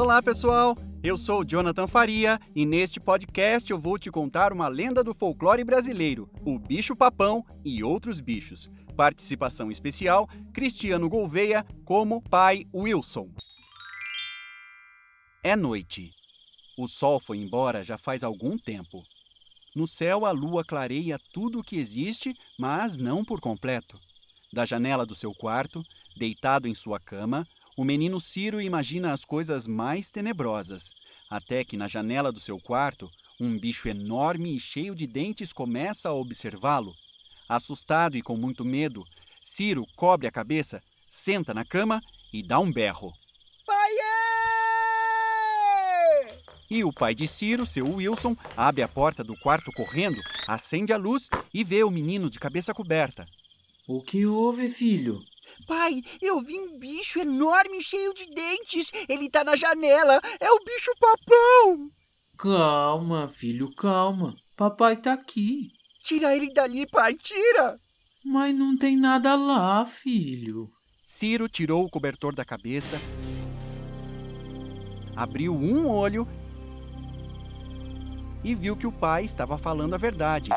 Olá, pessoal! Eu sou Jonathan Faria e neste podcast eu vou te contar uma lenda do folclore brasileiro, o bicho-papão e outros bichos. Participação especial: Cristiano Gouveia como pai Wilson. É noite. O sol foi embora já faz algum tempo. No céu, a lua clareia tudo o que existe, mas não por completo. Da janela do seu quarto, deitado em sua cama, o menino Ciro imagina as coisas mais tenebrosas, até que na janela do seu quarto, um bicho enorme e cheio de dentes começa a observá-lo. Assustado e com muito medo, Ciro cobre a cabeça, senta na cama e dá um berro. Paiê! E o pai de Ciro, seu Wilson, abre a porta do quarto correndo, acende a luz e vê o menino de cabeça coberta. O que houve, filho? Pai, eu vi um bicho enorme cheio de dentes. Ele tá na janela. É o bicho papão. Calma, filho, calma. Papai tá aqui. Tira ele dali, pai, tira. Mas não tem nada lá, filho. Ciro tirou o cobertor da cabeça, abriu um olho e viu que o pai estava falando a verdade.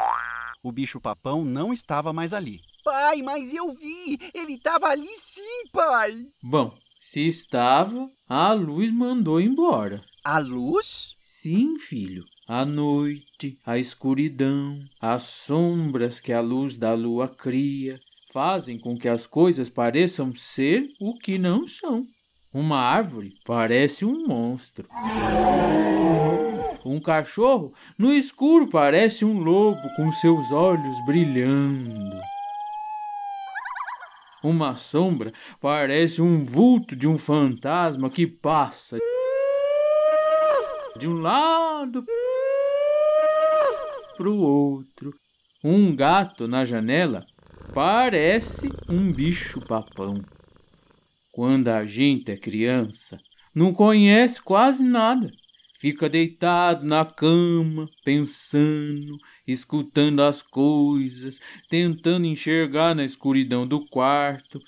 O bicho-papão não estava mais ali. Pai, mas eu vi. Ele tava ali sim, pai. Bom, se estava, a luz mandou embora. A luz? Sim, filho. A noite, a escuridão, as sombras que a luz da lua cria, fazem com que as coisas pareçam ser o que não são. Uma árvore parece um monstro. Um cachorro no escuro parece um lobo com seus olhos brilhando. Uma sombra parece um vulto de um fantasma que passa de um lado para o outro. Um gato na janela parece um bicho-papão. Quando a gente é criança, não conhece quase nada. Fica deitado na cama, pensando, escutando as coisas, tentando enxergar na escuridão do quarto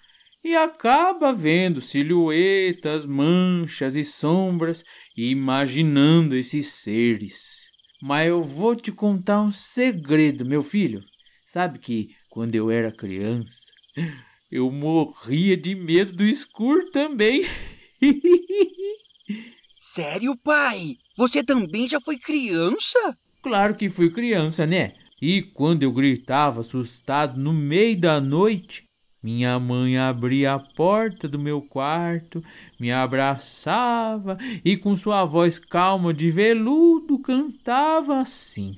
e acaba vendo silhuetas, manchas e sombras e imaginando esses seres. Mas eu vou te contar um segredo, meu filho. Sabe que quando eu era criança, eu morria de medo do escuro também. Sério, pai? Você também já foi criança? Claro que fui criança, né? E quando eu gritava assustado no meio da noite, minha mãe abria a porta do meu quarto, me abraçava e com sua voz calma de veludo cantava assim.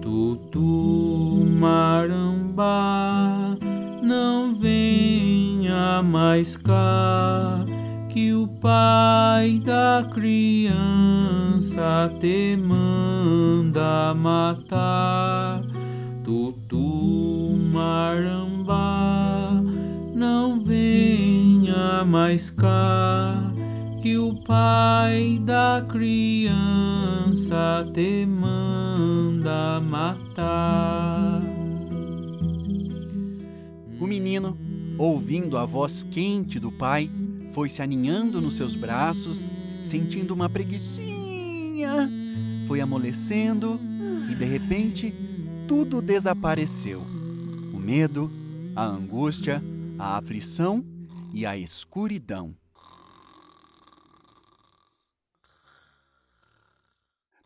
Tutu marambá, não venha mais cá, que o pai da criança te manda matar. Tutu marambá, não venha mais cá, que o pai da criança te manda matar. O menino, ouvindo a voz quente do pai, foi se aninhando nos seus braços, sentindo uma preguiçinha. Foi amolecendo e de repente tudo desapareceu. O medo, a angústia, a aflição e a escuridão.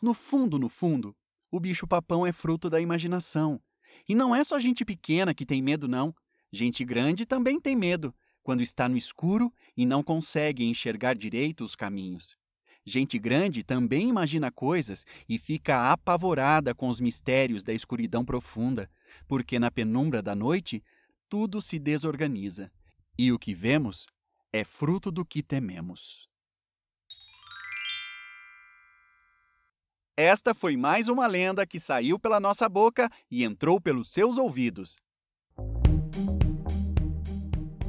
No fundo, no fundo, o bicho-papão é fruto da imaginação. E não é só gente pequena que tem medo, não. Gente grande também tem medo, quando está no escuro e não consegue enxergar direito os caminhos. Gente grande também imagina coisas e fica apavorada com os mistérios da escuridão profunda, porque na penumbra da noite tudo se desorganiza. E o que vemos é fruto do que tememos. Esta foi mais uma lenda que saiu pela nossa boca e entrou pelos seus ouvidos.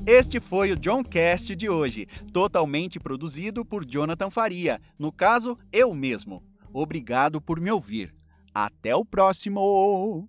Este foi o John Cast de hoje, totalmente produzido por Jonathan Faria, no caso, eu mesmo. Obrigado por me ouvir. Até o próximo!